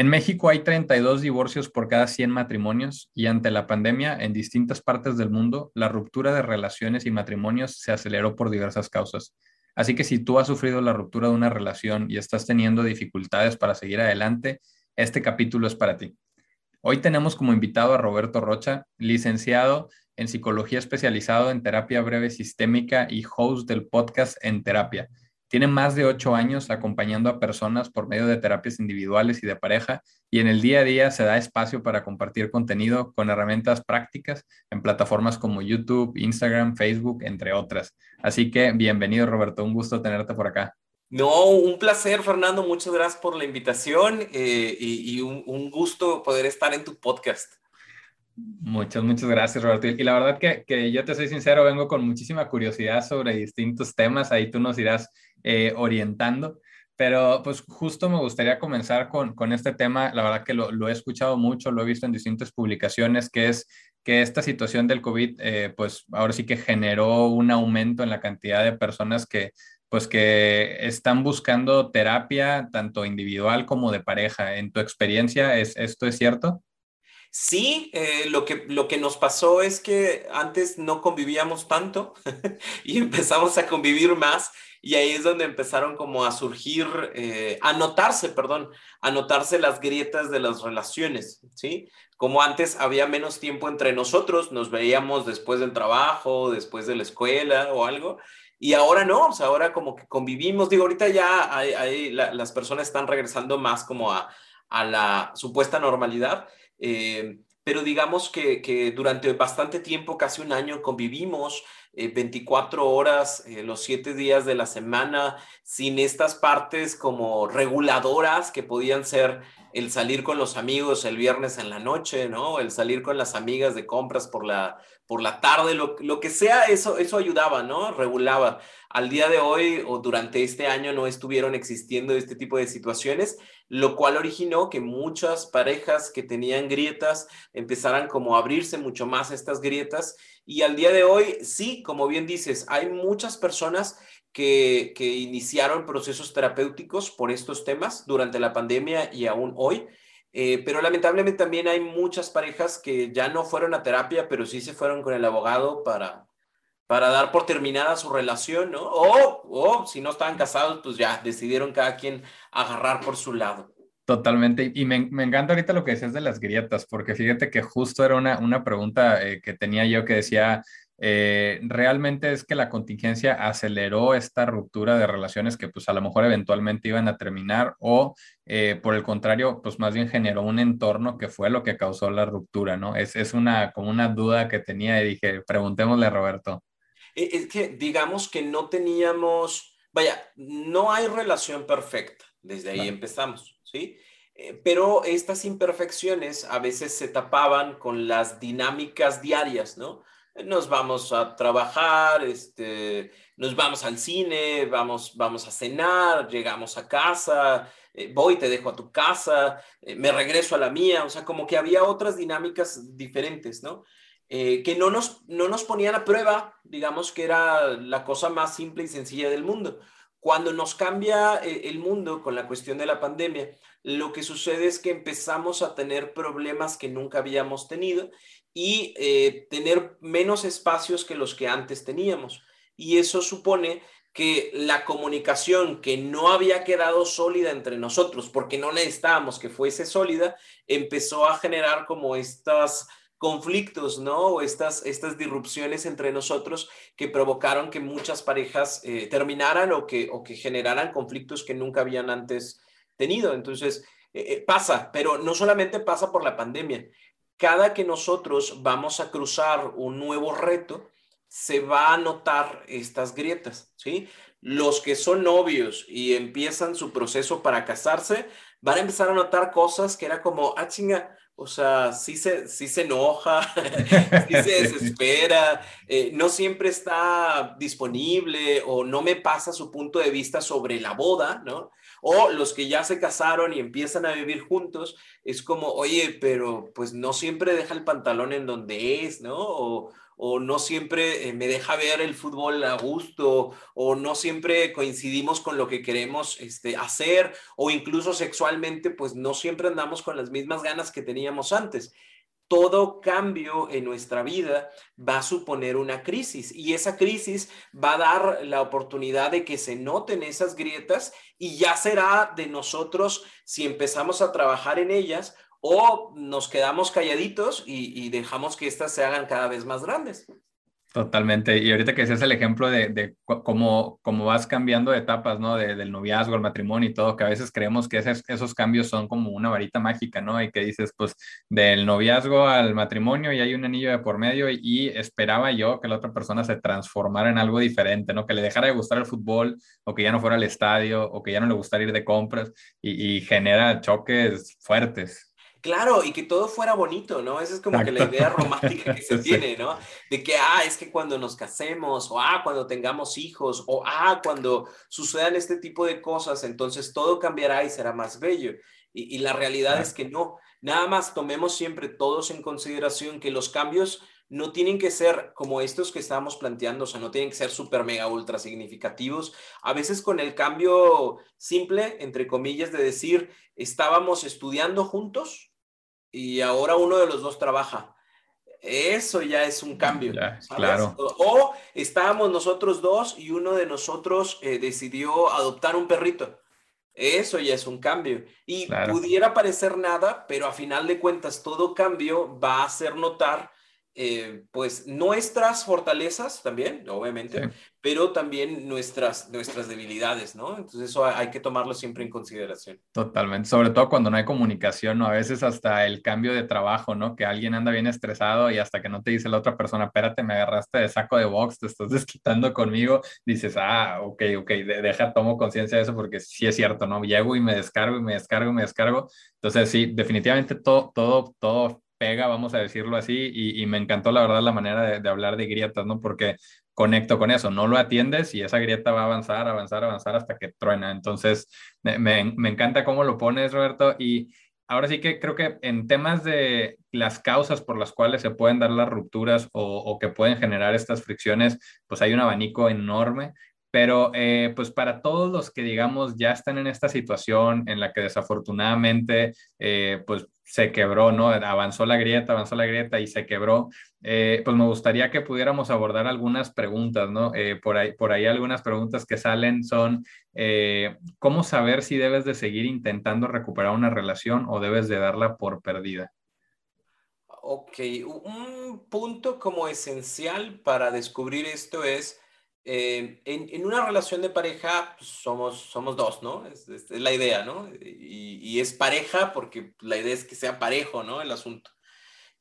En México hay 32 divorcios por cada 100 matrimonios y ante la pandemia en distintas partes del mundo, la ruptura de relaciones y matrimonios se aceleró por diversas causas. Así que si tú has sufrido la ruptura de una relación y estás teniendo dificultades para seguir adelante, este capítulo es para ti. Hoy tenemos como invitado a Roberto Rocha, licenciado en psicología especializado en terapia breve sistémica y host del podcast En Terapia tiene más de ocho años acompañando a personas por medio de terapias individuales y de pareja y en el día a día se da espacio para compartir contenido con herramientas prácticas en plataformas como YouTube, Instagram, Facebook, entre otras. Así que bienvenido Roberto, un gusto tenerte por acá. No, un placer Fernando, muchas gracias por la invitación eh, y, un, un gusto poder estar en tu podcast. Muchas, muchas gracias, Roberto. Y la verdad que, que, yo te soy sincero, vengo con muchísima curiosidad sobre distintos temas. Ahí tú nos irás eh, orientando. Pero pues justo me gustaría comenzar con, con este tema. La verdad que lo, lo, he escuchado mucho, lo he visto en distintas publicaciones, que es que esta situación del COVID, eh, pues ahora sí que generó un aumento en la cantidad de personas que pues que están buscando terapia tanto individual como de pareja. En tu experiencia, ¿es, ¿esto es cierto? Sí, eh, lo, que, lo que nos pasó es que antes no convivíamos tanto y empezamos a convivir más y ahí es donde empezaron como a surgir, eh, a notarse, perdón, a notarse las grietas de las relaciones, ¿sí? Como antes había menos tiempo entre nosotros, nos veíamos después del trabajo, después de la escuela o algo, y ahora no, o sea, ahora como que convivimos, digo, ahorita ya hay, las personas están regresando más como a, a la supuesta normalidad, eh, pero digamos que, que durante bastante tiempo, casi un año, convivimos, 24 eh, horas, eh, los 7 días de la semana, sin estas partes como reguladoras que podían ser el salir con los amigos el viernes en la noche, ¿no? El salir con las amigas de compras por la, por la tarde, lo, que sea, eso, eso ayudaba, ¿no? Regulaba. Al día de hoy o durante este año no estuvieron existiendo este tipo de situaciones, lo cual originó que muchas parejas que tenían grietas empezaran como a abrirse mucho más estas grietas y al día de hoy, sí, como bien dices, hay muchas personas que, iniciaron procesos terapéuticos por estos temas durante la pandemia y aún hoy. Eh, pero lamentablemente también hay muchas parejas que ya no fueron a terapia, pero sí se fueron con el abogado para, para dar por terminada su relación, ¿no? O, o si no estaban casados, pues ya decidieron cada quien agarrar por su lado. Totalmente. Y me, encanta ahorita lo que decías de las grietas, porque fíjate que justo era una, una pregunta eh, que tenía yo que decía, eh, ¿realmente es que la contingencia aceleró esta ruptura de relaciones que pues a lo mejor eventualmente iban a terminar o eh, por el contrario, pues más bien generó un entorno que fue lo que causó la ruptura, ¿no? Es, es una, como una duda que tenía y dije, preguntémosle a Roberto. Es que digamos que no teníamos, vaya, no hay relación perfecta, desde ahí empezamos. ¿sí? Eh, pero estas imperfecciones a veces se tapaban con las dinámicas diarias, ¿no? Nos vamos a trabajar, este, nos vamos al cine, vamos, vamos a cenar, llegamos a casa, eh, voy, te dejo a tu casa, eh, me regreso a la mía, o sea, como que había otras dinámicas diferentes, ¿no? que no nos, no nos ponían a prueba, digamos que era la cosa más simple y sencilla del mundo. Cuando nos cambia eh, el mundo con la cuestión de la pandemia, lo que sucede es que empezamos a tener problemas que nunca habíamos tenido y eh, tener menos espacios que los que antes teníamos. Y eso supone que la comunicación que no había quedado sólida entre nosotros, porque no necesitábamos que fuese sólida, empezó a generar como estas conflictos, ¿no? Estas, estas disrupciones entre nosotros que provocaron que muchas parejas eh, terminaran o que, o que generaran conflictos que nunca habían antes tenido. Entonces, eh, pasa, pero no solamente pasa por la pandemia. Cada que nosotros vamos a cruzar un nuevo reto, se va a notar estas grietas, ¿sí? Los que son novios y empiezan su proceso para casarse, van a empezar a notar cosas que era como, ah, chinga, o sea, sí se, sí se enoja, sí se desespera, eh, no siempre está disponible o no me pasa su punto de vista sobre la boda, ¿no? O los que ya se casaron y empiezan a vivir juntos, es como, oye, pero pues no siempre deja el pantalón en donde es, ¿no? O, no siempre eh, me deja ver el fútbol a gusto, o no siempre coincidimos con lo que queremos este, hacer, o incluso sexualmente, pues no siempre andamos con las mismas ganas que teníamos antes. Todo cambio en nuestra vida va a suponer una crisis y esa crisis va a dar la oportunidad de que se noten esas grietas y ya será de nosotros si empezamos a trabajar en ellas o nos quedamos calladitos y, dejamos que éstas se hagan cada vez más grandes. Totalmente. Y ahorita que es el ejemplo de, cómo, cómo, vas cambiando de etapas, ¿no? del noviazgo al matrimonio y todo, que a veces creemos que esos, cambios son como una varita mágica, ¿no? Y que dices, pues, del noviazgo al matrimonio y hay un anillo de por medio y, esperaba yo que la otra persona se transformara en algo diferente, ¿no? Que le dejara de gustar el fútbol o que ya no fuera al estadio o que ya no le gustara ir de compras y genera choques fuertes. Claro, y que todo fuera bonito, ¿no? Esa es como que la idea romántica que se tiene, ¿no? De que, ah, es que cuando nos casemos, o ah, cuando tengamos hijos, o ah, cuando sucedan este tipo de cosas, entonces todo cambiará y será más bello. Y, la realidad es que no. Nada más tomemos siempre todos en consideración que los cambios no tienen que ser como estos que estábamos planteando, o sea, no tienen que ser súper, mega, ultra significativos. A veces con el cambio simple, entre comillas, de decir, estábamos estudiando juntos, y ahora uno de los dos trabaja. Eso ya es un cambio. claro. O, estábamos nosotros dos y uno de nosotros eh, decidió adoptar un perrito. Eso ya es un cambio. Y pudiera parecer nada, pero a final de cuentas todo cambio va a hacer notar eh, pues nuestras fortalezas también, obviamente, pero también nuestras, nuestras debilidades, ¿no? Entonces eso hay que tomarlo siempre en consideración. Totalmente, sobre todo cuando no hay comunicación, ¿no? A veces hasta el cambio de trabajo, ¿no? Que alguien anda bien estresado y hasta que no te dice la otra persona, espérate, me agarraste de saco de box, te estás desquitando conmigo, dices, ah, ok, ok, deja, tomo conciencia de eso porque sí es cierto, ¿no? Llego y me descargo y me descargo y me descargo. Entonces sí, definitivamente todo, todo, todo pega, vamos a decirlo así, y, me encantó la verdad la manera de, hablar de grietas, ¿no? Porque conecto con eso, no lo atiendes y esa grieta va a avanzar, avanzar, avanzar hasta que truena. Entonces, me, me, encanta cómo lo pones, Roberto, y ahora sí que creo que en temas de las causas por las cuales se pueden dar las rupturas o, que pueden generar estas fricciones, pues hay un abanico enorme. Pero eh, pues para todos los que digamos ya están en esta situación en la que desafortunadamente eh, pues se quebró, ¿no? Avanzó la grieta, avanzó la grieta y se quebró. Eh, pues me gustaría que pudiéramos abordar algunas preguntas, ¿no? por, ahí, por ahí algunas preguntas que salen son, ¿cómo saber si debes de seguir intentando recuperar una relación o debes de darla por perdida? Ok, un punto como esencial para descubrir esto es eh, en, una relación de pareja pues, somos, somos dos, ¿no? Es, la idea, ¿no? Y, es pareja porque la idea es que sea parejo, ¿no? El asunto.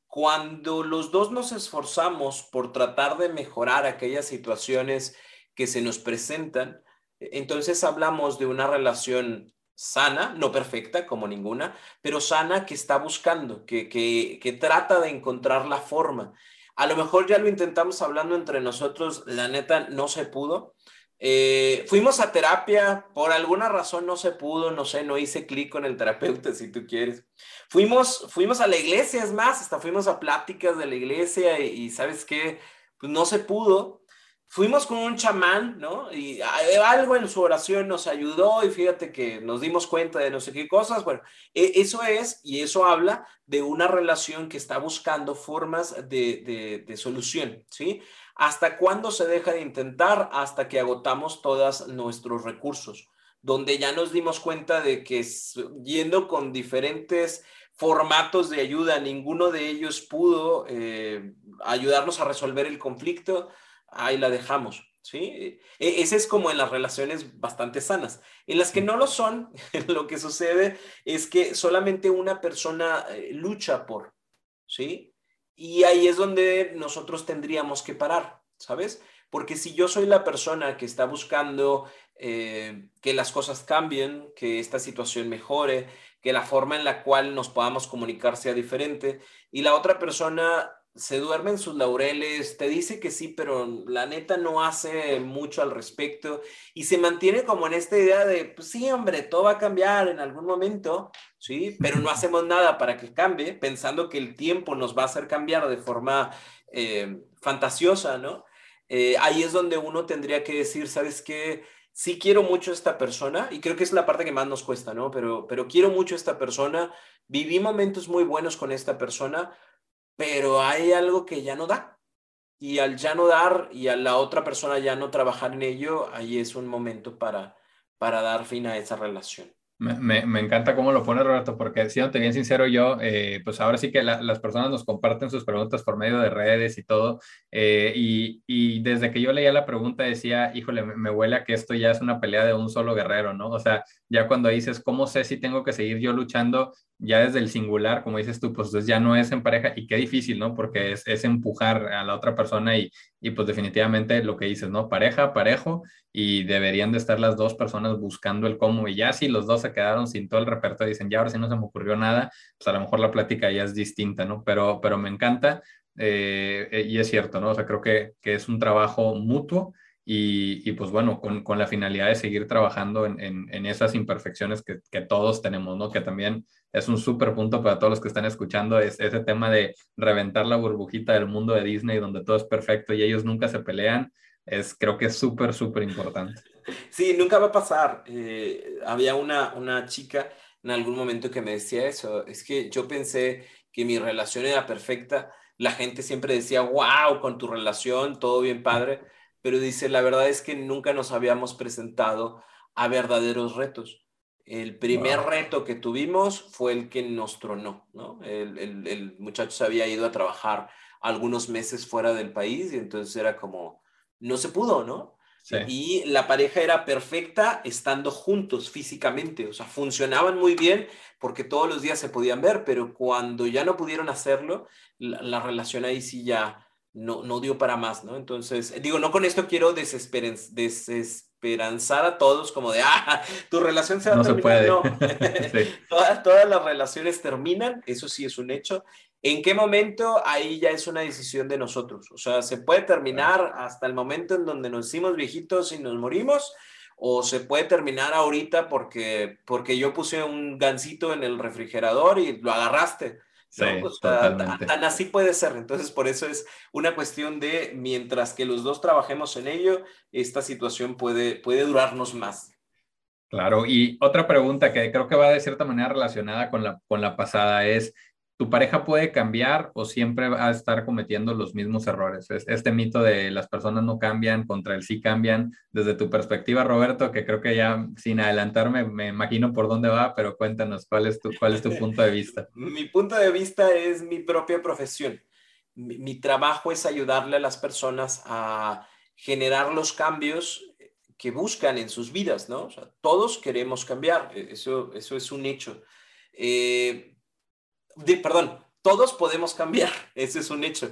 Cuando los dos nos esforzamos por tratar de mejorar aquellas situaciones que se nos presentan, entonces hablamos de una relación sana, no perfecta como ninguna, pero sana que está buscando, que, que, que trata de encontrar la forma. A lo mejor ya lo intentamos hablando entre nosotros, la neta no se pudo. Eh, fuimos a terapia, por alguna razón no se pudo, no sé, no hice clic con el terapeuta si tú quieres. Fuimos, fuimos a la iglesia, es más, hasta fuimos a pláticas de la iglesia y, y sabes qué, pues no se pudo fuimos con un chamán, ¿no? Y algo en su oración nos ayudó y fíjate que nos dimos cuenta de no sé qué cosas. Bueno, e, eso es y eso habla de una relación que está buscando formas de, de, solución, ¿sí? ¿Hasta cuándo se deja de intentar? Hasta que agotamos todos nuestros recursos, donde ya nos dimos cuenta de que yendo con diferentes formatos de ayuda, ninguno de ellos pudo eh, ayudarnos a resolver el conflicto ahí la dejamos. ¿sí? E, ese es como en las relaciones bastante sanas. En las que no lo son, lo que sucede es que solamente una persona eh, lucha por, ¿sí? Y ahí es donde nosotros tendríamos que parar, ¿sabes? Porque si yo soy la persona que está buscando eh, que las cosas cambien, que esta situación mejore, que la forma en la cual nos podamos comunicar sea diferente, y la otra persona se duerme en sus laureles, te dice que sí, pero la neta no hace mucho al respecto y se mantiene como en esta idea de, pues sí, hombre, todo va a cambiar en algún momento, ¿sí? Pero no hacemos nada para que cambie, pensando que el tiempo nos va a hacer cambiar de forma eh, fantasiosa, ¿no? Eh, ahí es donde uno tendría que decir, ¿sabes qué? Sí quiero mucho a esta persona y creo que es la parte que más nos cuesta, ¿no? Pero, pero quiero mucho a esta persona, viví momentos muy buenos con esta persona, pero hay algo que ya no da. Y al ya no dar y a la otra persona ya no trabajar en ello, ahí es un momento para, para dar fin a esa relación. Me, me, encanta cómo lo pone Roberto, porque siéndote bien sincero, yo, eh, pues ahora sí que las personas nos comparten sus preguntas por medio de redes y todo, eh, y, y, desde que yo leía la pregunta decía, híjole, me, me, huele a que esto ya es una pelea de un solo guerrero, ¿no? O sea, ya cuando dices, ¿cómo sé si tengo que seguir yo luchando? Ya desde el singular, como dices tú, pues ya no es en pareja, y qué difícil, ¿no? Porque es, es empujar a la otra persona y, y pues definitivamente lo que dices, ¿no? Pareja, parejo, y deberían de estar las dos personas buscando el cómo, y ya si los dos se quedaron sin todo el repertorio, dicen, ya ahora sí no se me ocurrió nada, pues a lo mejor la plática ya es distinta, ¿no? Pero, pero me encanta, eh, eh, y es cierto, ¿no? O sea, creo que, que es un trabajo mutuo, y, pues bueno, con, con, la finalidad de seguir trabajando en, en, en esas imperfecciones que, que, todos tenemos, ¿no? Que también es un súper punto para todos los que están escuchando, es ese tema de reventar la burbujita del mundo de Disney donde todo es perfecto y ellos nunca se pelean, es, creo que es súper, súper importante. Sí, nunca va a pasar. Eh, había una, una chica en algún momento que me decía eso, es que yo pensé que mi relación era perfecta, la gente siempre decía, wow, con tu relación, todo bien padre pero dice, la verdad es que nunca nos habíamos presentado a verdaderos retos. El primer reto que tuvimos fue el que nos tronó, ¿no? El, el, el, muchacho se había ido a trabajar algunos meses fuera del país y entonces era como, no se pudo, ¿no? Sí. Y la pareja era perfecta estando juntos físicamente, o sea, funcionaban muy bien porque todos los días se podían ver, pero cuando ya no pudieron hacerlo, la, la relación ahí sí ya, no, no dio para más, ¿no? Entonces, digo, no con esto quiero desesperanzar a todos como de, ah, tu relación se va no a terminar. No, sí. todas, todas las relaciones terminan, eso sí es un hecho. ¿En qué momento? Ahí ya es una decisión de nosotros. O sea, se puede terminar hasta el momento en donde nos hicimos viejitos y nos morimos, o se puede terminar ahorita porque, porque yo puse un gancito en el refrigerador y lo agarraste. Sí, ¿no? o sea, tan así puede ser. Entonces, por eso es una cuestión de, mientras que los dos trabajemos en ello, esta situación puede, puede durarnos más. Claro, y otra pregunta que creo que va de cierta manera relacionada con la, con la pasada es, ¿tu pareja puede cambiar o siempre va a estar cometiendo los mismos errores? Este mito de las personas no cambian contra el sí cambian, desde tu perspectiva, Roberto, que creo que ya sin adelantarme me imagino por dónde va, pero cuéntanos, ¿cuál es tu, cuál es tu punto de vista? mi punto de vista es mi propia profesión. Mi, trabajo es ayudarle a las personas a generar los cambios que buscan en sus vidas, ¿no? O sea, todos queremos cambiar, eso, eso es un hecho. Eh, perdón, todos podemos cambiar, ese es un hecho.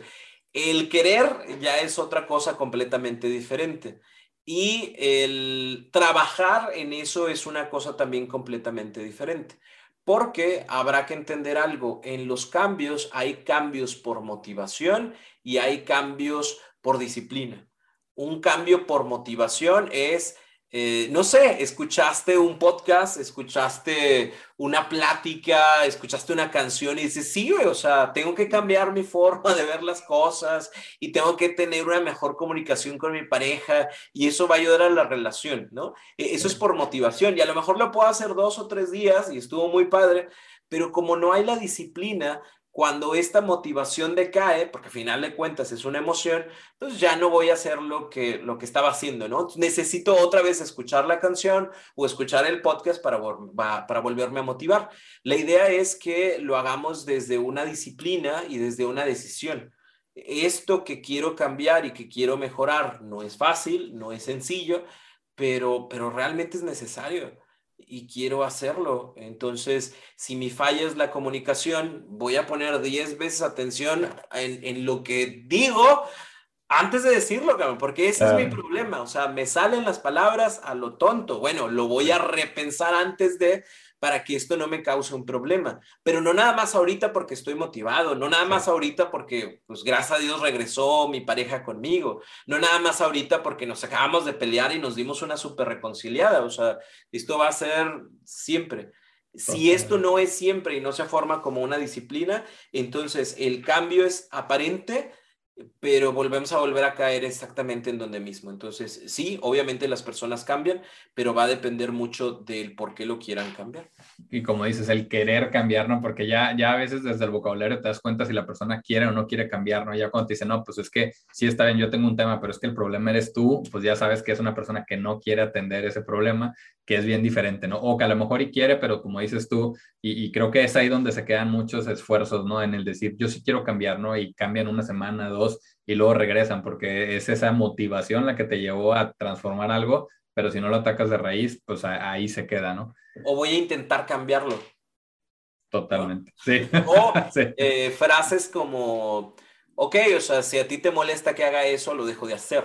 El querer ya es otra cosa completamente diferente. Y el trabajar en eso es una cosa también completamente diferente. Porque habrá que entender algo, en los cambios hay cambios por motivación y hay cambios por disciplina. Un cambio por motivación es eh, no sé, escuchaste un podcast, escuchaste una plática, escuchaste una canción y dices, sí, o sea, tengo que cambiar mi forma de ver las cosas y tengo que tener una mejor comunicación con mi pareja y eso va a ayudar a la relación, ¿no? E, eso es por motivación y a lo mejor lo puedo hacer dos o tres días y estuvo muy padre, pero como no hay la disciplina, cuando esta motivación decae, porque al final de cuentas es una emoción, pues ya no voy a hacer lo que, lo que estaba haciendo, ¿no? Necesito otra vez escuchar la canción o escuchar el podcast para, para volverme a motivar. La idea es que lo hagamos desde una disciplina y desde una decisión. Esto que quiero cambiar y que quiero mejorar no es fácil, no es sencillo, pero, pero realmente es necesario y quiero hacerlo. Entonces, si mi falla es la comunicación, voy a poner 10 veces atención en, en, lo que digo antes de decirlo, cabrón, porque ese es mi problema. O sea, me salen las palabras a lo tonto. Bueno, lo voy a repensar antes de para que esto no me cause un problema. Pero no nada más ahorita porque estoy motivado, no nada más ahorita porque, pues gracias a Dios regresó mi pareja conmigo, no nada más ahorita porque nos acabamos de pelear y nos dimos una súper reconciliada. O sea, esto va a ser siempre. Si esto no es siempre y no se forma como una disciplina, entonces el cambio es aparente, pero volvemos a volver a caer exactamente en donde mismo. Entonces, sí, obviamente las personas cambian, pero va a depender mucho del por qué lo quieran cambiar. Y como dices, el querer cambiar, ¿no? Porque ya, ya a veces desde el vocabulario te das cuenta si la persona quiere o no quiere cambiar, ¿no? Ya cuando te dicen, no, pues es que sí está bien, yo tengo un tema, pero es que el problema eres tú, pues ya sabes que es una persona que no quiere atender ese problema, que es bien diferente, ¿no? O que a lo mejor y quiere, pero como dices tú, y, y creo que es ahí donde se quedan muchos esfuerzos, ¿no? En el decir, yo sí quiero cambiar, ¿no? Y cambian una semana, dos y luego regresan, porque es esa motivación la que te llevó a transformar algo, pero si no lo atacas de raíz, pues ahí se queda, ¿no? O voy a intentar cambiarlo. Totalmente, sí. O eh, frases como, ok, o sea, si a ti te molesta que haga eso, lo dejo de hacer.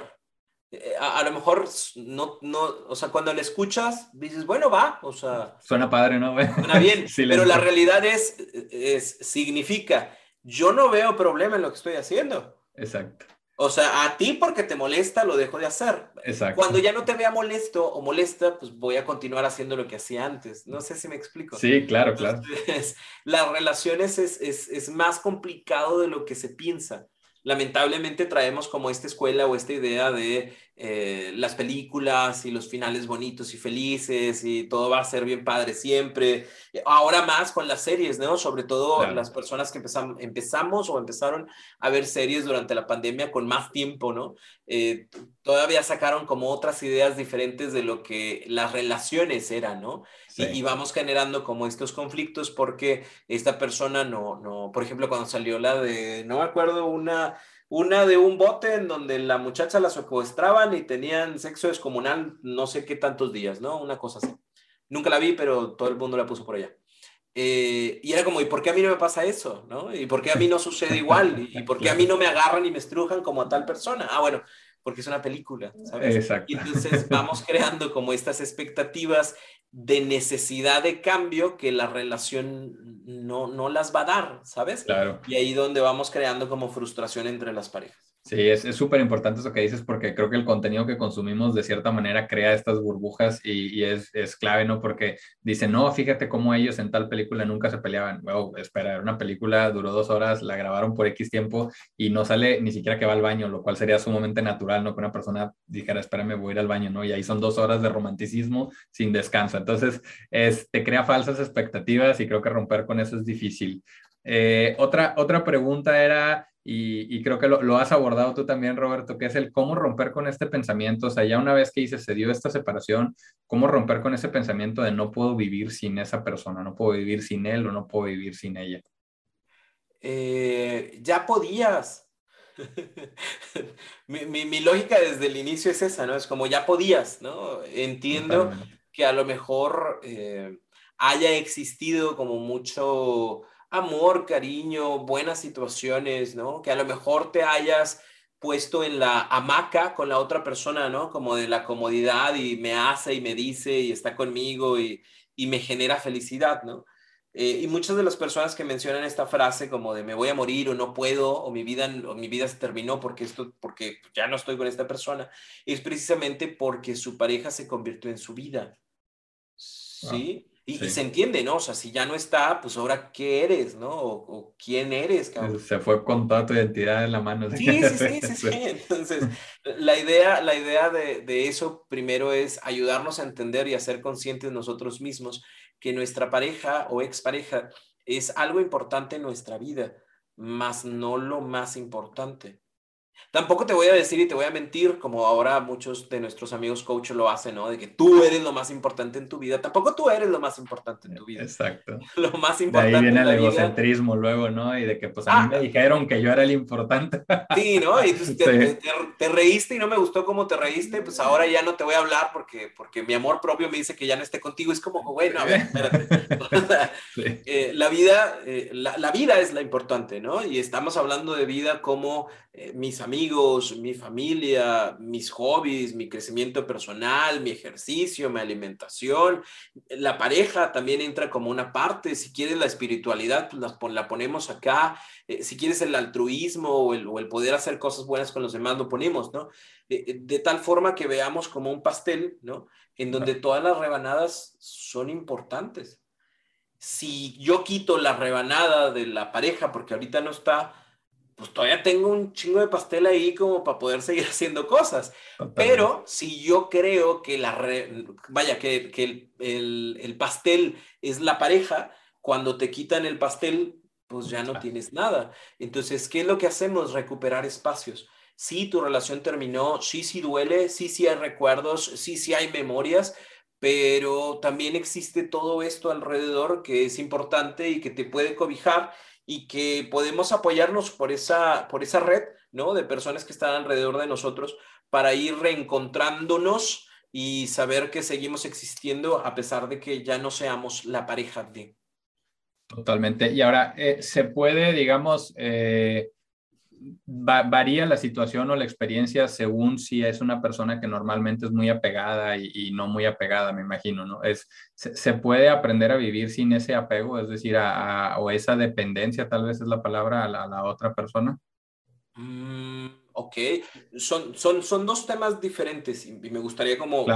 Eh, a, lo mejor no, no, o sea, cuando le escuchas, dices, bueno, va, o sea. Suena padre, ¿no? Suena bien, pero la realidad es, es, significa, yo no veo problema en lo que estoy haciendo. Exacto. O sea, a ti porque te molesta lo dejo de hacer. Exacto. Cuando ya no te vea molesto o molesta, pues voy a continuar haciendo lo que hacía antes. No sé si me explico. Sí, claro, claro. las relaciones es, es, es más complicado de lo que se piensa lamentablemente traemos como esta escuela o esta idea de eh, las películas y los finales bonitos y felices y todo va a ser bien padre siempre. Ahora más con las series, ¿no? Sobre todo las personas que empezamos, empezamos o empezaron a ver series durante la pandemia con más tiempo, ¿no? Eh, todavía sacaron como otras ideas diferentes de lo que las relaciones eran, ¿no? Y, vamos generando como estos conflictos porque esta persona no, no, por ejemplo, cuando salió la de, no me acuerdo, una una de un bote en donde la muchacha la secuestraban y tenían sexo descomunal no sé qué tantos días, ¿no? Una cosa así. Nunca la vi, pero todo el mundo la puso por allá. Eh, y era como, ¿y por qué a mí no me pasa eso? ¿no? ¿Y por qué a mí no sucede igual? ¿Y por qué a mí no me agarran y me estrujan como a tal persona? Ah, bueno, porque es una película, ¿sabes? Exacto. Y entonces vamos creando como estas expectativas de necesidad de cambio que la relación no, no las va a dar, ¿sabes? Claro. Y ahí donde vamos creando como frustración entre las parejas. Sí, es súper importante eso que dices porque creo que el contenido que consumimos de cierta manera crea estas burbujas y, es, es, clave, ¿no? Porque dicen, no, fíjate cómo ellos en tal película nunca se peleaban. Wow, espera, una película duró dos horas, la grabaron por X tiempo y no sale ni siquiera que va al baño, lo cual sería sumamente natural, ¿no? Que una persona dijera, espérame, voy a ir al baño, ¿no? Y ahí son dos horas de romanticismo sin descanso. Entonces, es, te crea falsas expectativas y creo que romper con eso es difícil. Eh, otra, otra pregunta era y, creo que lo, has abordado tú también, Roberto, que es el cómo romper con este pensamiento. O sea, ya una vez que dices, se dio esta separación, cómo romper con ese pensamiento de no puedo vivir sin esa persona, no puedo vivir sin él o no puedo vivir sin ella. Eh, ya podías. mi, lógica desde el inicio es esa, ¿no? Es como ya podías, ¿no? Entiendo que a lo mejor eh, haya existido como mucho amor, cariño, buenas situaciones, ¿no? Que a lo mejor te hayas puesto en la hamaca con la otra persona, ¿no? Como de la comodidad y me hace y me dice y está conmigo y, me genera felicidad, ¿no? Eh, y muchas de las personas que mencionan esta frase como de me voy a morir o no puedo o mi vida, o mi vida se terminó porque, esto, porque ya no estoy con esta persona, es precisamente porque su pareja se convirtió en su vida. ¿Sí? Y, se entiende, ¿no? O sea, si ya no está, pues ahora qué eres, ¿no? O, quién eres, cabrón. Se fue con toda tu identidad en la mano. Sí, sí, sí, sí, Entonces, la idea, la idea de, de, eso primero es ayudarnos a entender y a ser conscientes nosotros mismos que nuestra pareja o expareja es algo importante en nuestra vida, más no lo más importante. Tampoco te voy a decir y te voy a mentir, como ahora muchos de nuestros amigos coach lo hacen, ¿no? De que tú eres lo más importante en tu vida. Tampoco tú eres lo más importante en tu vida. Exacto. Lo más importante. De ahí viene el egocentrismo luego, ¿no? Y de que pues a mí me ah. dijeron que yo era el importante. Sí, ¿no? Y tú te, reíste y no me gustó cómo te reíste, pues ahora ya no te voy a hablar porque, porque mi amor propio me dice que ya no esté contigo. Es como, bueno, a ver, espérate. Eh, la vida, eh, la, la, vida es la importante, ¿no? Y estamos hablando de vida como eh, mis amigos, mi familia, mis hobbies, mi crecimiento personal, mi ejercicio, mi alimentación. La pareja también entra como una parte. Si quieres la espiritualidad, pues la, ponemos acá. Eh, si quieres el altruismo o el, poder hacer cosas buenas con los demás, lo ponemos, ¿no? Eh, de tal forma que veamos como un pastel, ¿no? En donde todas las rebanadas son importantes. Si yo quito la rebanada de la pareja, porque ahorita no está, pues todavía tengo un chingo de pastel ahí como para poder seguir haciendo cosas. Pero si yo creo que la, vaya, que, que el, el, pastel es la pareja, cuando te quitan el pastel, pues ya no tienes nada. Entonces, ¿qué es lo que hacemos? Recuperar espacios. Sí, tu relación terminó, sí, sí duele, sí, sí hay recuerdos, sí, sí hay memorias, pero también existe todo esto alrededor que es importante y que te puede cobijar y que podemos apoyarnos por esa, por esa red, ¿no? De personas que están alrededor de nosotros para ir reencontrándonos y saber que seguimos existiendo a pesar de que ya no seamos la pareja de. Totalmente. Y ahora, eh, ¿se puede, digamos, eh, varía la situación o la experiencia según si es una persona que normalmente es muy apegada y, no muy apegada, me imagino, ¿no? Es, se, puede aprender a vivir sin ese apego, es decir, a, o esa dependencia, tal vez es la palabra, a la, otra persona? Mm, ok, son, son, son dos temas diferentes y me gustaría como,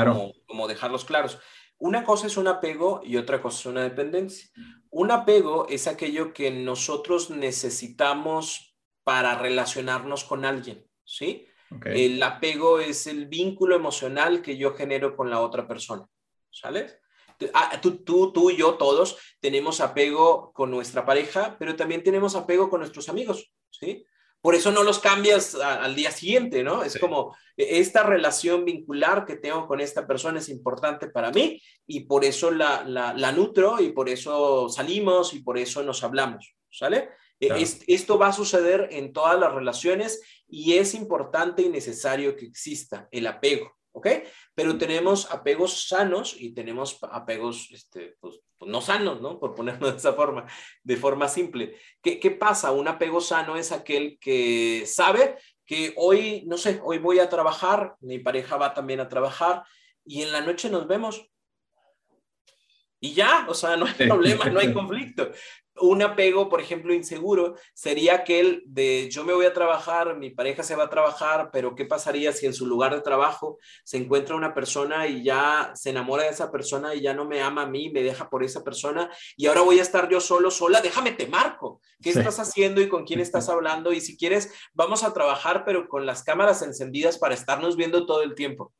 como dejarlos claros. Una cosa es un apego y otra cosa es una dependencia. Un apego es aquello que nosotros necesitamos para relacionarnos con alguien, ¿sí? El apego es el vínculo emocional que yo genero con la otra persona, ¿sale? Ah, tú, tú, tú y yo, todos, tenemos apego con nuestra pareja, pero también tenemos apego con nuestros amigos, ¿sí? Por eso no los cambias al día siguiente, ¿no? Es como e, esta relación vincular que tengo con esta persona es importante para mí y por eso la, la, la nutro y por eso salimos y por eso nos hablamos, ¿sale? E, esto va a suceder en todas las relaciones y es importante y necesario que exista el apego, ¿ok? Pero tenemos apegos sanos y tenemos apegos este, pues, pues, no sanos, ¿no? Por ponerlo de esa forma, de forma simple. ¿Qué, ¿Qué pasa? Un apego sano es aquel que sabe que hoy, no sé, hoy voy a trabajar, mi pareja va también a trabajar y en la noche nos vemos. Y ya, o sea, no hay problema, no hay conflicto un apego, por ejemplo, inseguro sería aquel de yo me voy a trabajar, mi pareja se va a trabajar, pero ¿qué pasaría si en su lugar de trabajo se encuentra una persona y ya se enamora de esa persona y ya no me ama a mí, me deja por esa persona y ahora voy a estar yo solo, sola? Déjame te marco. ¿Qué estás haciendo y con quién estás hablando? Y si quieres, vamos a trabajar, pero con las cámaras encendidas para estarnos viendo todo el tiempo.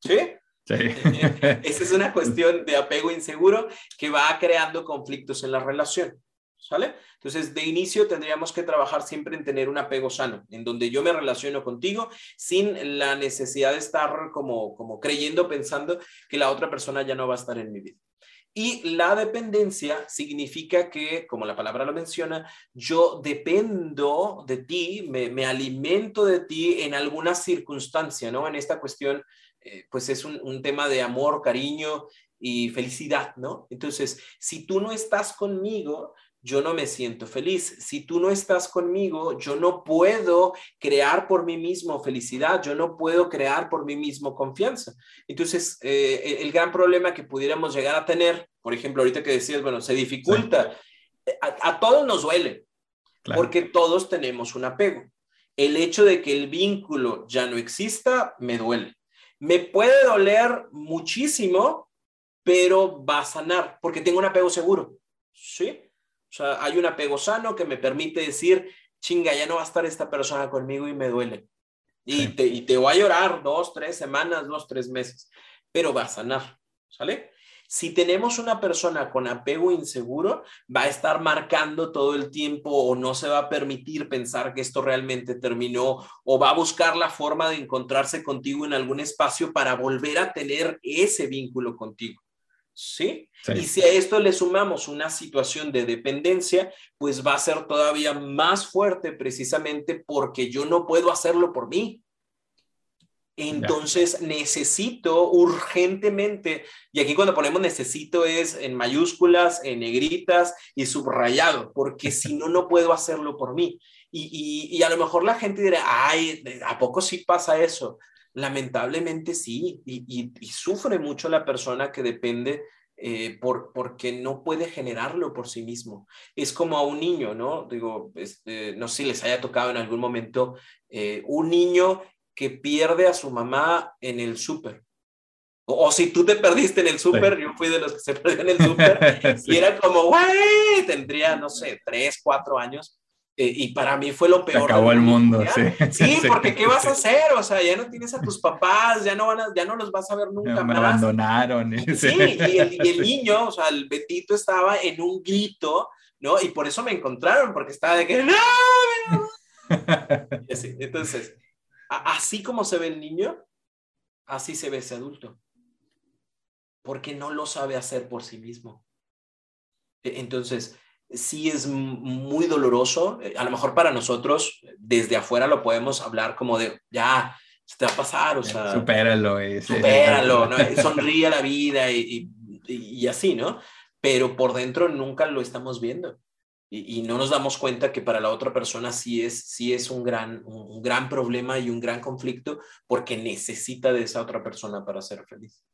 ¿Sí? Esa es una cuestión de apego inseguro que va creando conflictos en la relación. ¿Sale? Entonces, de inicio tendríamos que trabajar siempre en tener un apego sano, en donde yo me relaciono contigo sin la necesidad de estar como, como creyendo, pensando que la otra persona ya no va a estar en mi vida. Y la dependencia significa que, como la palabra lo menciona, yo dependo de ti, me, me alimento de ti en alguna circunstancia, ¿no? En esta cuestión eh, pues es un, tema de amor, cariño y felicidad, ¿no? Entonces, si tú no estás conmigo, yo no me siento feliz. Si tú no estás conmigo, yo no puedo crear por mí mismo felicidad, yo no puedo crear por mí mismo confianza. Entonces, eh, el, gran problema que pudiéramos llegar a tener, por ejemplo, ahorita que decías, bueno, se dificulta, a, todos nos duele, porque todos tenemos un apego. El hecho de que el vínculo ya no exista, me duele. Me puede doler muchísimo, pero va a sanar porque tengo un apego seguro. ¿Sí? O sea, hay un apego sano que me permite decir, chinga, ya no va a estar esta persona conmigo y me duele. Y, te, y te voy a llorar dos, tres semanas, dos, tres meses, pero va a sanar. ¿Sale? Si tenemos una persona con apego inseguro, va a estar marcando todo el tiempo o no se va a permitir pensar que esto realmente terminó o va a buscar la forma de encontrarse contigo en algún espacio para volver a tener ese vínculo contigo. ¿Sí? Y si a esto le sumamos una situación de dependencia, pues va a ser todavía más fuerte precisamente porque yo no puedo hacerlo por mí. Entonces necesito urgentemente, y aquí cuando ponemos necesito es en mayúsculas, en negritas y subrayado, porque si no, no puedo hacerlo por mí. Y, y, a lo mejor la gente dirá, ay, ¿a poco sí pasa eso? Lamentablemente sí, y, y sufre mucho la persona que depende eh, por, porque no puede generarlo por sí mismo. Es como a un niño, ¿no? Digo, este, no sé si les haya tocado en algún momento eh, un niño que pierde a su mamá en el súper. O, si tú te perdiste en el súper, yo fui de los que se perdió en el súper, y era como, güey, tendría, no sé, tres, cuatro años, eh, y para mí fue lo peor. Se acabó el mundo, sí. sí. porque ¿qué vas a hacer? O sea, ya no tienes a tus papás, ya no, van ya no los vas a ver nunca me abandonaron. Sí, y el, niño, o sea, el Betito estaba en un grito, ¿no? Y por eso me encontraron, porque estaba de que, ¡no! Entonces, así como se ve el niño, así se ve ese adulto. Porque no lo sabe hacer por sí mismo. E, entonces, sí es muy doloroso. Eh, a lo mejor para nosotros, desde afuera lo podemos hablar como de, ya, se te va a pasar, o sea... Supéralo. supéralo, ¿no? sonríe la vida y, y, así, ¿no? Pero por dentro nunca lo estamos viendo. Y, y, no nos damos cuenta que para la otra persona sí es, sí es un, gran, un gran problema y un gran conflicto porque necesita de esa otra persona para ser feliz.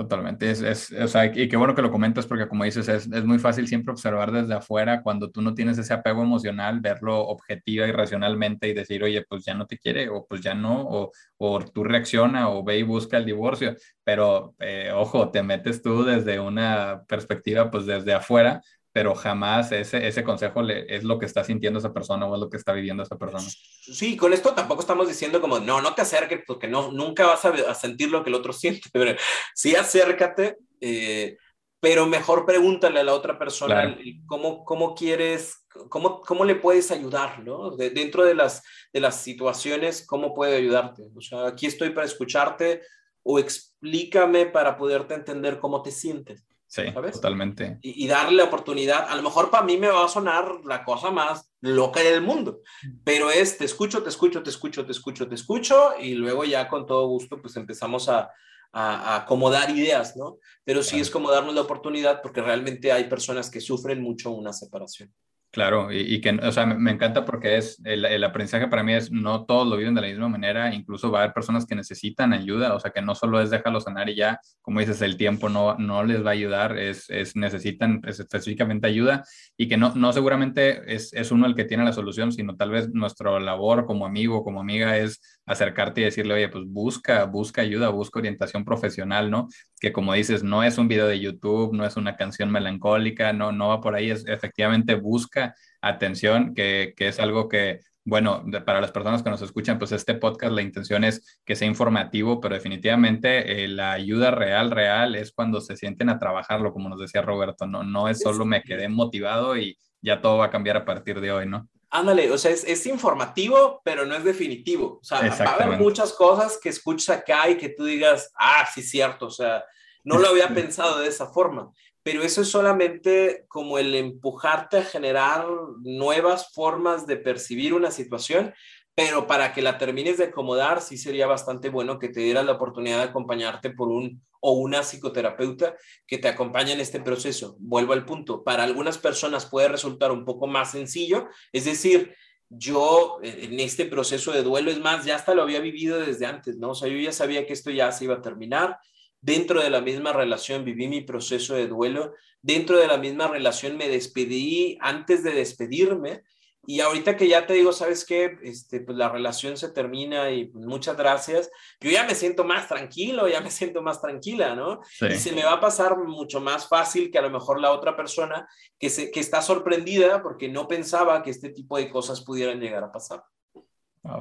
Totalmente, es, es, o sea, y qué bueno que lo comentas porque como dices, es, es, muy fácil siempre observar desde afuera cuando tú no tienes ese apego emocional, verlo objetiva y racionalmente y decir, oye, pues ya no te quiere o pues ya no, o, o tú reacciona o ve y busca el divorcio, pero eh, ojo, te metes tú desde una perspectiva, pues desde afuera, pero jamás ese, ese consejo le, es lo que está sintiendo esa persona o es lo que está viviendo esa persona. Sí, con esto tampoco estamos diciendo como, no, no te acerques porque no, nunca vas a, sentir lo que el otro siente, pero sí acércate, eh, pero mejor pregúntale a la otra persona cómo, cómo quieres, cómo, cómo le puedes ayudar, ¿no? dentro de las, de las situaciones, cómo puede ayudarte. O sea, aquí estoy para escucharte o explícame para poderte entender cómo te sientes. Sí, totalmente. Y, darle la oportunidad, a lo mejor para mí me va a sonar la cosa más loca del mundo, pero es te escucho, te escucho, te escucho, te escucho, te escucho, y luego ya con todo gusto pues empezamos a, a, acomodar ideas, ¿no? Pero sí es como darnos la oportunidad porque realmente hay personas que sufren mucho una separación. Claro, y, que, o sea, me, encanta porque es, el, el, aprendizaje para mí es, no todos lo viven de la misma manera, incluso va a haber personas que necesitan ayuda, o sea, que no solo es déjalo sanar y ya, como dices, el tiempo no, no les va a ayudar, es, es necesitan específicamente ayuda y que no, no seguramente es, es uno el que tiene la solución, sino tal vez nuestra labor como amigo, como amiga es acercarte y decirle, oye, pues busca, busca ayuda, busca orientación profesional, ¿no? Que como dices, no es un video de YouTube, no es una canción melancólica, no, no va por ahí, es efectivamente busca atención, que, que es algo que, bueno, para las personas que nos escuchan, pues este podcast, la intención es que sea informativo, pero definitivamente eh, la ayuda real, real es cuando se sienten a trabajarlo, como nos decía Roberto, no, no es solo me quedé motivado y ya todo va a cambiar a partir de hoy, ¿no? Ándale, o sea, es, informativo, pero no es definitivo. O sea, va a haber muchas cosas que escuchas acá y que tú digas, ah, sí, cierto, o sea, no lo había pensado de esa forma. Pero eso es solamente como el empujarte a generar nuevas formas de percibir una situación pero para que la termines de acomodar, sí sería bastante bueno que te dieras la oportunidad de acompañarte por un o una psicoterapeuta que te acompañe en este proceso. Vuelvo al punto, para algunas personas puede resultar un poco más sencillo, es decir, yo eh, en este proceso de duelo, es más, ya hasta lo había vivido desde antes, ¿no? O sea, yo ya sabía que esto ya se iba a terminar. Dentro de la misma relación viví mi proceso de duelo. Dentro de la misma relación me despedí antes de despedirme y ahorita que ya te digo, ¿sabes qué? Este, pues la relación se termina y pues, muchas gracias. Yo ya me siento más tranquilo, ya me siento más tranquila, ¿no? Y se me va a pasar mucho más fácil que a lo mejor la otra persona que, se, que está sorprendida porque no pensaba que este tipo de cosas pudieran llegar a pasar.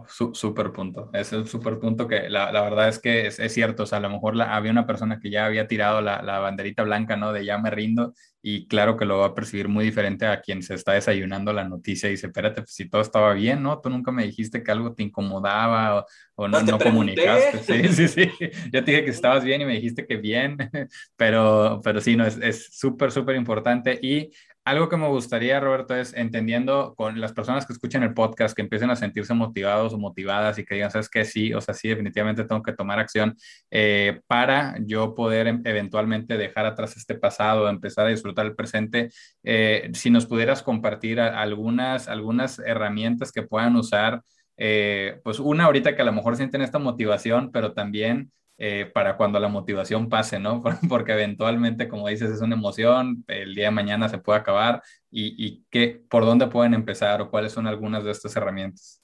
Súper punto, es un súper punto que la, la, verdad es que es, es, cierto, o sea, a lo mejor la, había una persona que ya había tirado la, la, banderita blanca, ¿no? De ya me rindo y claro que lo va a percibir muy diferente a quien se está desayunando la noticia y dice, espérate, pues, si todo estaba bien, ¿no? Tú nunca me dijiste que algo te incomodaba o, o no, no, comunicaste. Sí, sí, sí, yo te dije que estabas bien y me dijiste que bien, pero, pero sí, no, es súper, súper importante y algo que me gustaría, Roberto, es entendiendo con las personas que escuchan el podcast, que empiecen a sentirse motivados o motivadas y que digan, sabes que sí, o sea, sí, definitivamente tengo que tomar acción eh, para yo poder em, eventualmente dejar atrás este pasado, empezar a disfrutar el presente. Eh, si nos pudieras compartir algunas, algunas herramientas que puedan usar, eh, pues una ahorita que a lo mejor sienten esta motivación, pero también eh, para cuando la motivación pase, ¿no? Porque eventualmente, como dices, es una emoción, el día de mañana se puede acabar y, y qué, por dónde pueden empezar o cuáles son algunas de estas herramientas.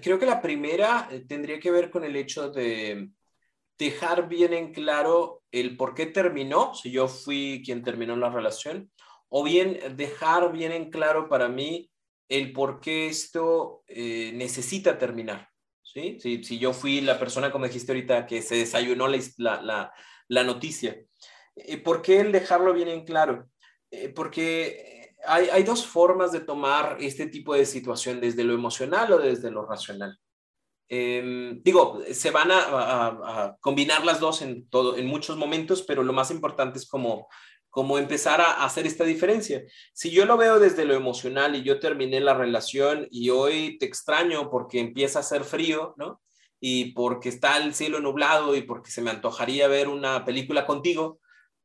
Creo que la primera eh, tendría que ver con el hecho de dejar bien en claro el por qué terminó, si yo fui quien terminó la relación, o bien dejar bien en claro para mí el por qué esto eh, necesita terminar. ¿Sí? Si, yo fui la persona, como dijiste ahorita, que se desayunó la, la, noticia, eh, ¿por qué el dejarlo bien en claro? Eh, porque hay, hay, dos formas de tomar este tipo de situación, desde lo emocional o desde lo racional. Em, digo, se van a, a, combinar las dos en, todo, en muchos momentos, pero lo más importante es como como empezar a hacer esta diferencia. Si yo lo veo desde lo emocional y yo terminé la relación y hoy te extraño porque empieza a hacer frío, ¿no? Y porque está el cielo nublado y porque se me antojaría ver una película contigo,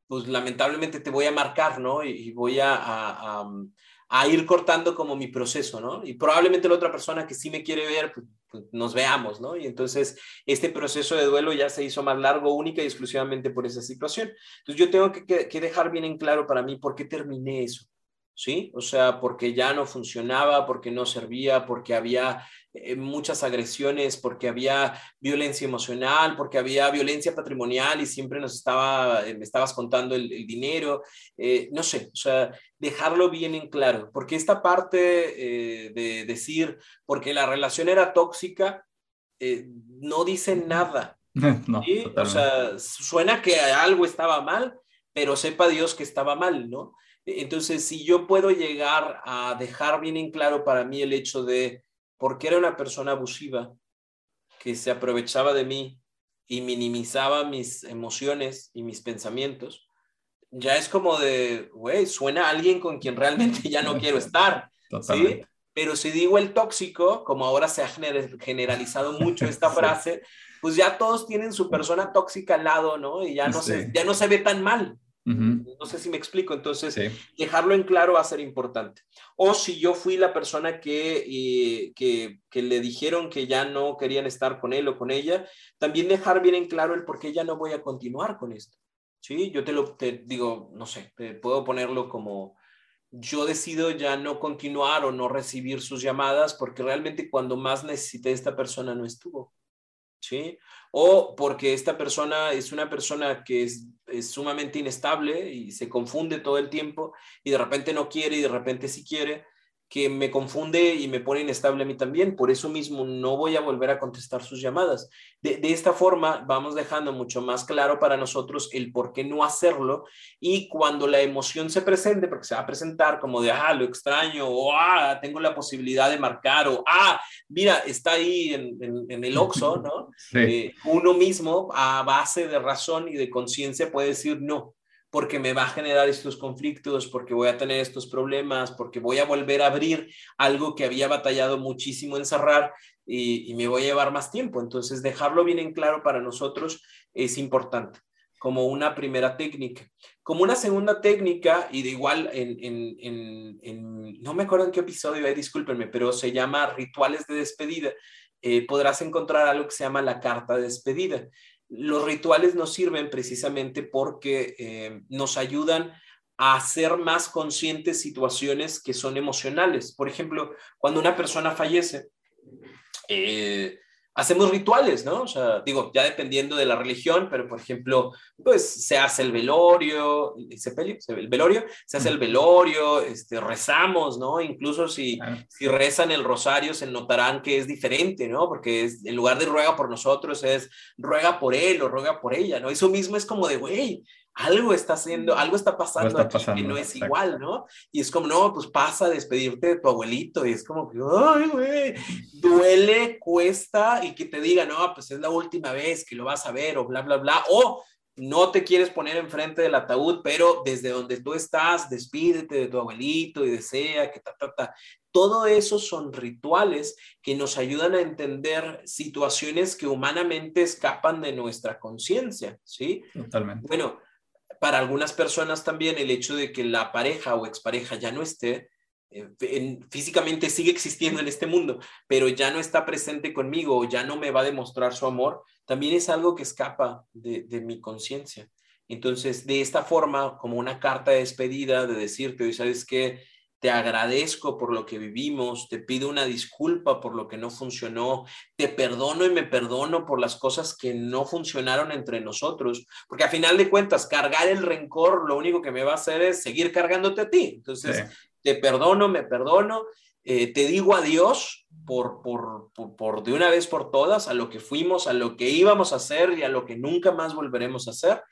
pues lamentablemente te voy a marcar, ¿no? Y, voy a, a ir cortando como mi proceso, ¿no? Y probablemente la otra persona que sí me quiere ver, pues, pues, nos veamos, ¿no? Y entonces este proceso de duelo ya se hizo más largo única y exclusivamente por esa situación. Entonces yo tengo que, que dejar bien en claro para mí por qué terminé eso. ¿sí? O sea, porque ya no funcionaba, porque no servía, porque había eh, muchas agresiones, porque había violencia emocional, porque había violencia patrimonial y siempre nos estaba, eh, me estabas contando el, dinero, eh, no sé, o sea, dejarlo bien en claro, porque esta parte de decir, porque la relación era tóxica, no dice nada. No, O sea, suena que algo estaba mal, pero sepa Dios que estaba mal, ¿no? Entonces, si yo puedo llegar a dejar bien en claro para mí el hecho de por qué era una persona abusiva, que se aprovechaba de mí y minimizaba mis emociones y mis pensamientos, ya es como de, güey, suena a alguien con quien realmente ya no quiero estar. ¿sí? Pero si digo el tóxico, como ahora se ha generalizado mucho esta frase, pues ya todos tienen su persona tóxica al lado, ¿no? Y ya no, se, ya no se ve tan mal. No sé si me explico, entonces dejarlo en claro va a ser importante. O si yo fui la persona que, que, que, le dijeron que ya no querían estar con él o con ella, también dejar bien en claro el por qué ya no voy a continuar con esto. Sí, yo te lo te digo, no sé, te puedo ponerlo como yo decido ya no continuar o no recibir sus llamadas porque realmente cuando más necesité esta persona no estuvo. ¿Sí? o porque esta persona es una persona que es, sumamente inestable y se confunde todo el tiempo y de repente no quiere y de repente sí quiere que me confunde y me pone inestable a mí también. Por eso mismo no voy a volver a contestar sus llamadas. De, esta forma vamos dejando mucho más claro para nosotros el por qué no hacerlo y cuando la emoción se presente, porque se va a presentar como de, ah, lo extraño, o ah, tengo la posibilidad de marcar, o ah, mira, está ahí en, el oxo, ¿no? Eh, uno mismo a base de razón y de conciencia puede decir no porque me va a generar estos conflictos, porque voy a tener estos problemas, porque voy a volver a abrir algo que había batallado muchísimo en cerrar y, me voy a llevar más tiempo. Entonces, dejarlo bien en claro para nosotros es importante como una primera técnica. Como una segunda técnica, y de igual, en, no me acuerdo en qué episodio, eh, discúlpenme, pero se llama rituales de despedida, eh, podrás encontrar algo que se llama la carta de despedida los rituales nos sirven precisamente porque eh, nos ayudan a hacer más conscientes situaciones que son emocionales. Por ejemplo, cuando una persona fallece, eh, hacemos rituales, ¿no? O sea, digo, ya dependiendo de la religión, pero por ejemplo, pues se hace el velorio, el velorio, se hace el velorio, este, rezamos, ¿no? Incluso si, si rezan el rosario, se notarán que es diferente, ¿no? Porque es, en lugar de ruega por nosotros, es ruega por él o ruega por ella, ¿no? Eso mismo es como de, güey, algo está haciendo, algo está pasando, aquí que no es igual, ¿no? Y es como, no, pues pasa a despedirte de tu abuelito y es como que, ay, güey, duele, cuesta y que te diga, no, pues es la última vez que lo vas a ver o bla, bla, bla, o no te quieres poner enfrente del ataúd, pero desde donde tú estás, despídete de tu abuelito y desea que ta, ta, ta. Todo eso son rituales que nos ayudan a entender situaciones que humanamente escapan de nuestra conciencia, ¿sí? Totalmente. Bueno, para algunas personas también el hecho de que la pareja o expareja ya no esté, eh, físicamente sigue existiendo en este mundo, pero ya no está presente conmigo o ya no me va a demostrar su amor, también es algo que escapa de, mi conciencia. Entonces, de esta forma, como una carta de despedida, de decirte, ¿sabes qué? Te agradezco por lo que vivimos, te pido una disculpa por lo que no funcionó, te perdono y me perdono por las cosas que no funcionaron entre nosotros, porque a final de cuentas, cargar el rencor lo único que me va a hacer es seguir cargándote a ti. Entonces, te perdono, me perdono, eh, te digo adiós por, por, por, de una vez por todas a lo que fuimos, a lo que íbamos a hacer y a lo que nunca más volveremos a hacer.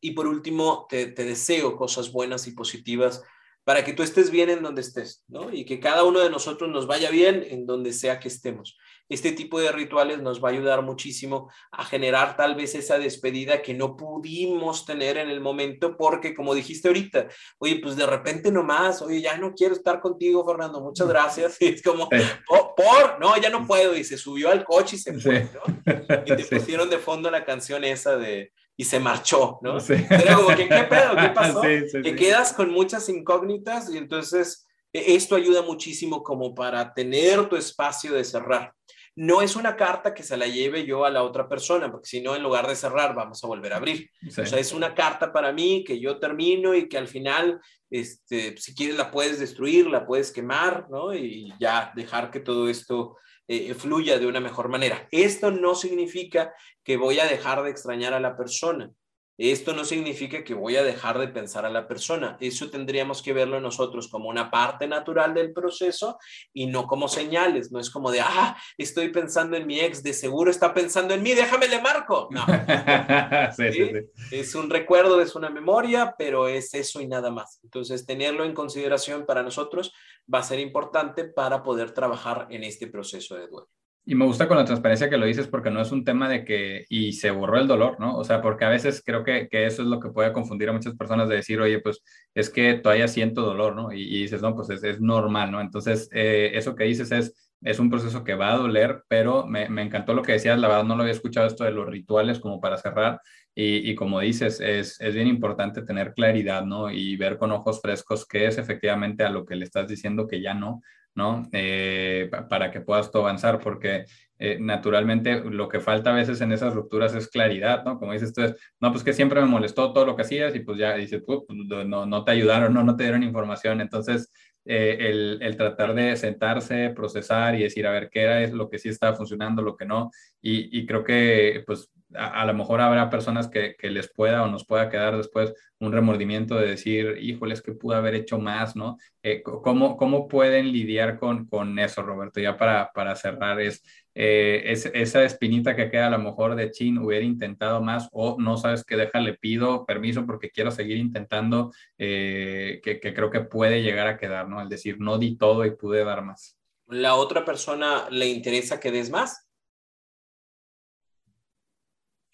Y por último, te, te deseo cosas buenas y positivas para que tú estés bien en donde estés, ¿no? Y que cada uno de nosotros nos vaya bien en donde sea que estemos. Este tipo de rituales nos va a ayudar muchísimo a generar tal vez esa despedida que no pudimos tener en el momento porque, como dijiste ahorita, oye, pues de repente nomás, oye, ya no quiero estar contigo, Fernando, muchas gracias. Y es como, por, no, ya no puedo. Y se subió al coche y se fue, ¿no? Y te pusieron de fondo la canción esa de y se marchó, ¿no? Pero como que, ¿qué pedo? ¿Qué pasó? Te quedas con muchas incógnitas y entonces e, esto ayuda muchísimo como para tener tu espacio de cerrar. No es una carta que se la lleve yo a la otra persona, porque si no, en lugar de cerrar, vamos a volver a abrir. O sea, es una carta para mí que yo termino y que al final, este, si quieres, la puedes destruir, la puedes quemar, ¿no? Y ya dejar que todo esto eh, fluya de una mejor manera. Esto no significa que voy a dejar de extrañar a la persona. Esto no significa que voy a dejar de pensar a la persona. Eso tendríamos que verlo nosotros como una parte natural del proceso y no como señales. No es como de, ah, estoy pensando en mi ex, de seguro está pensando en mí, déjame le marco. No. Es un recuerdo, es una memoria, pero es eso y nada más. Entonces, tenerlo en consideración para nosotros va a ser importante para poder trabajar en este proceso de duelo. Y me gusta con la transparencia que lo dices porque no es un tema de que y se borró el dolor, ¿no? O sea, porque a veces creo que, que eso es lo que puede confundir a muchas personas de decir, oye, pues es que todavía siento dolor, ¿no? Y, dices, no, pues es, es normal, ¿no? Entonces, eh, eso que dices es, es un proceso que va a doler, pero me, me, encantó lo que decías, la verdad no lo había escuchado esto de los rituales como para cerrar, y, y, como dices, es, es bien importante tener claridad, ¿no? Y ver con ojos frescos qué es efectivamente a lo que le estás diciendo que ya no, ¿no? Eh, para que puedas tú avanzar, porque eh, naturalmente lo que falta a veces en esas rupturas es claridad, ¿no? Como dices tú, es, no, pues que siempre me molestó todo lo que hacías y pues ya dices, pues, no, no te ayudaron, no, no te dieron información, entonces eh, el, el, tratar de sentarse, procesar y decir, a ver, qué era es lo que sí estaba funcionando, lo que no, y, y creo que pues a, lo mejor habrá personas que, que, les pueda o nos pueda quedar después un remordimiento de decir, híjoles, que pude haber hecho más, ¿no? Eh, ¿cómo, ¿Cómo pueden lidiar con, con eso, Roberto? Ya para, para cerrar, es, eh, es, esa espinita que queda a lo mejor de chin, hubiera intentado más o no sabes qué deja, le pido permiso porque quiero seguir intentando, eh, que, que creo que puede llegar a quedar, ¿no? El decir, no di todo y pude dar más. ¿La otra persona le interesa que des más?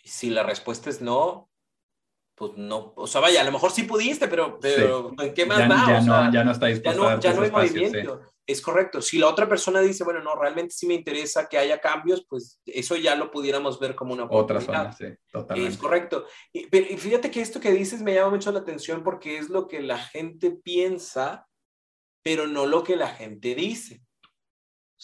Si la respuesta es no, pues no, o sea, vaya, a lo mejor sí pudiste, pero, pero ¿en qué más ya, da? Ya, no, ya no está dispuesto ya no, hay movimiento. Es correcto. Si la otra persona dice, bueno, no, realmente sí me interesa que haya cambios, pues eso ya lo pudiéramos ver como una. Otra zona, sí, totalmente. Es correcto. Y, pero y fíjate que esto que dices me llama mucho la atención porque es lo que la gente piensa, pero no lo que la gente dice.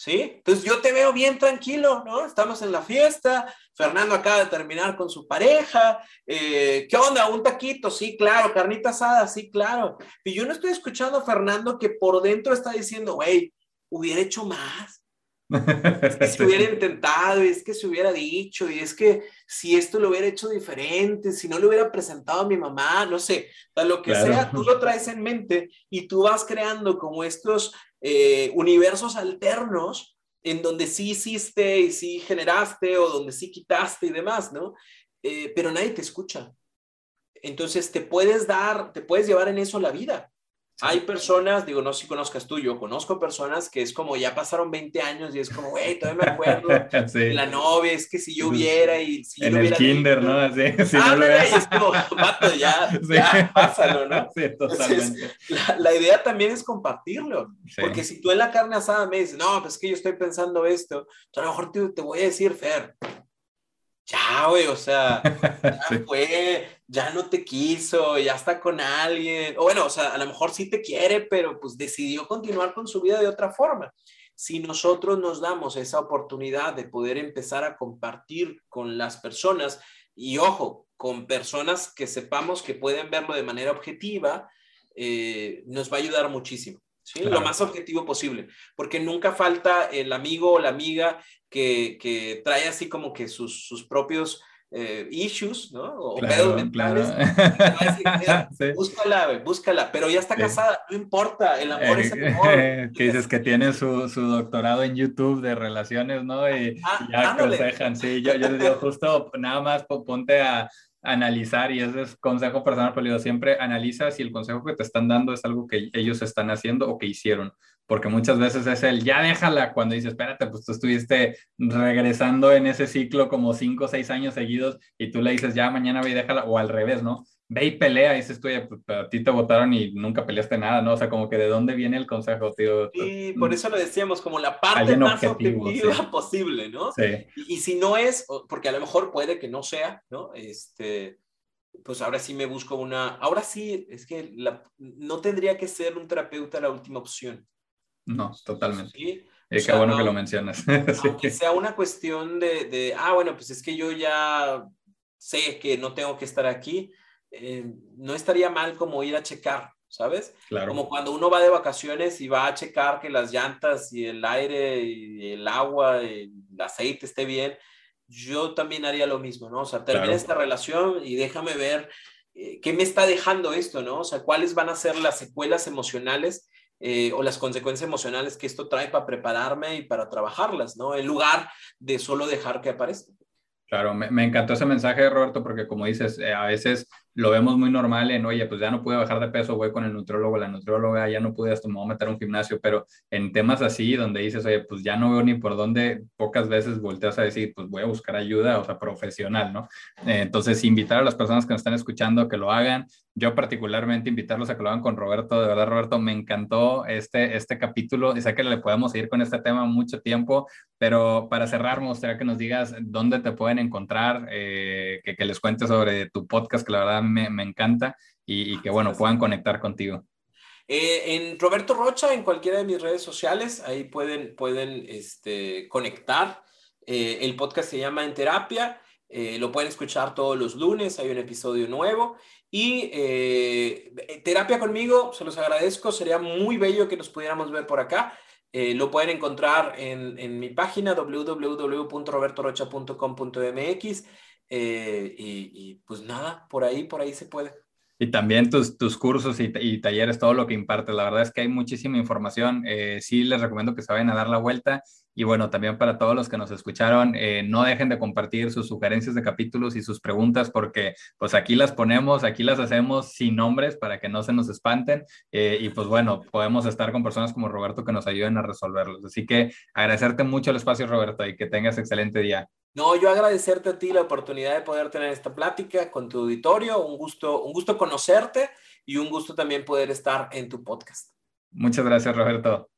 ¿Sí? Entonces yo te veo bien tranquilo, ¿no? Estamos en la fiesta, Fernando acaba de terminar con su pareja, eh, ¿qué onda? ¿Un taquito? Sí, claro, carnita asada, sí, claro. Y yo no estoy escuchando a Fernando que por dentro está diciendo, güey, hubiera hecho más. Es que se hubiera intentado, y es que se hubiera dicho, y es que si esto lo hubiera hecho diferente, si no lo hubiera presentado a mi mamá, no sé, lo que sea, tú lo traes en mente y tú vas creando como estos eh, universos alternos en donde sí hiciste y sí generaste o donde sí quitaste y demás, ¿no? Eh, pero nadie te escucha. Entonces te puedes dar, te puedes llevar en eso la vida. Hay personas, digo, no sé si conozcas tú, yo conozco personas que es como ya pasaron 20 años y es como, güey, todavía me acuerdo de la novia, es que si yo hubiera y si En el kinder, ¿no? Así, si ah, no lo es como, vato, ya, ya, pásalo, ¿no? Sí, totalmente. la, la, idea también es compartirlo, porque si tú en la carne asada me dices, no, pues que yo estoy pensando esto, a lo mejor te, te voy a decir, Fer, ya, güey, o sea, ya fue, ya no te quiso, ya está con alguien, o bueno, o sea, a lo mejor sí te quiere, pero pues decidió continuar con su vida de otra forma. Si nosotros nos damos esa oportunidad de poder empezar a compartir con las personas, y ojo, con personas que sepamos que pueden verlo de manera objetiva, eh, nos va a ayudar muchísimo. ¿Sí? Lo más objetivo posible, porque nunca falta el amigo o la amiga que, que trae así como que sus, sus propios eh, issues, ¿no? O pedos mentales. Búscala, búscala, pero ya está casada, no importa, el amor es el amor. que dices que tiene su, su, doctorado en YouTube de relaciones, ¿no? Y, ah, ya aconsejan, sí, yo, yo digo justo, nada más ponte a analizar, y ese es consejo personal, pero siempre analiza si el consejo que te están dando es algo que ellos están haciendo o que hicieron, porque muchas veces es el ya déjala cuando dices, espérate, pues tú estuviste regresando en ese ciclo como cinco o seis años seguidos y tú le dices, ya mañana ve y déjala, o al revés, ¿no? Ve y pelea, y dices tú, pues, a ti te votaron y nunca peleaste nada, ¿no? O sea, como que de dónde viene el consejo, tío. Sí, por eso lo decíamos, como la parte más objetiva posible, ¿no? Sí. Y, si no es, porque a lo mejor puede que no sea, ¿no? Este, pues ahora sí me busco una, ahora sí, es que no tendría que ser un terapeuta la última opción. No, totalmente. ¿Sí? Eh, qué bueno que lo mencionas. Aunque sea una cuestión de, de, ah, bueno, pues es que yo ya sé que no tengo que estar aquí, eh, no estaría mal como ir a checar, ¿sabes? Como cuando uno va de vacaciones y va a checar que las llantas y el aire y el agua y el aceite esté bien, yo también haría lo mismo, ¿no? O sea, termina esta relación y déjame ver eh, qué me está dejando esto, ¿no? O sea, cuáles van a ser las secuelas emocionales eh, o las consecuencias emocionales que esto trae para prepararme y para trabajarlas, ¿no? En lugar de solo dejar que aparezca. Claro, me, me, encantó ese mensaje, Roberto, porque como dices, a veces lo vemos muy normal en, oye, pues ya no pude bajar de peso, voy con el nutriólogo, la nutrióloga, ya no pude hasta me voy a meter a un gimnasio, pero en temas así, donde dices, oye, pues ya no veo ni por dónde, pocas veces volteas a decir, pues voy a buscar ayuda, o sea, profesional, ¿no? Eh, entonces, invitar a las personas que nos están escuchando que lo hagan, yo particularmente invitarlos a que lo hagan con Roberto, de verdad, Roberto, me encantó este, este capítulo, y sé que le podemos seguir con este tema mucho tiempo, pero para cerrar, me gustaría que nos digas dónde te pueden encontrar, eh, que, que les cuentes sobre tu podcast, que la verdad me, encanta y, que, bueno, puedan conectar contigo. Eh, en Roberto Rocha, en cualquiera de mis redes sociales, ahí pueden, pueden este, conectar. Eh, el podcast se llama En Terapia. Eh, lo pueden escuchar todos los lunes, hay un episodio nuevo. Y terapia conmigo, se los agradezco, sería muy bello que nos pudiéramos ver por acá. lo pueden encontrar en, mi página www.robertorocha.com.mx eh, y, pues nada, por ahí, por ahí se puede. Y también tus, tus cursos y, talleres, todo lo que impartes. La verdad es que hay muchísima información. Eh, sí, les recomiendo que se vayan a dar la vuelta. Y bueno, también para todos los que nos escucharon, eh, no dejen de compartir sus sugerencias de capítulos y sus preguntas porque pues aquí las ponemos, aquí las hacemos sin nombres para que no se nos espanten. y pues bueno, podemos estar con personas como Roberto que nos ayuden a resolverlos. Así que agradecerte mucho el espacio, Roberto, y que tengas excelente día. No, yo agradecerte a ti la oportunidad de poder tener esta plática con tu auditorio. Un gusto, un gusto conocerte y un gusto también poder estar en tu podcast. Muchas gracias, Roberto.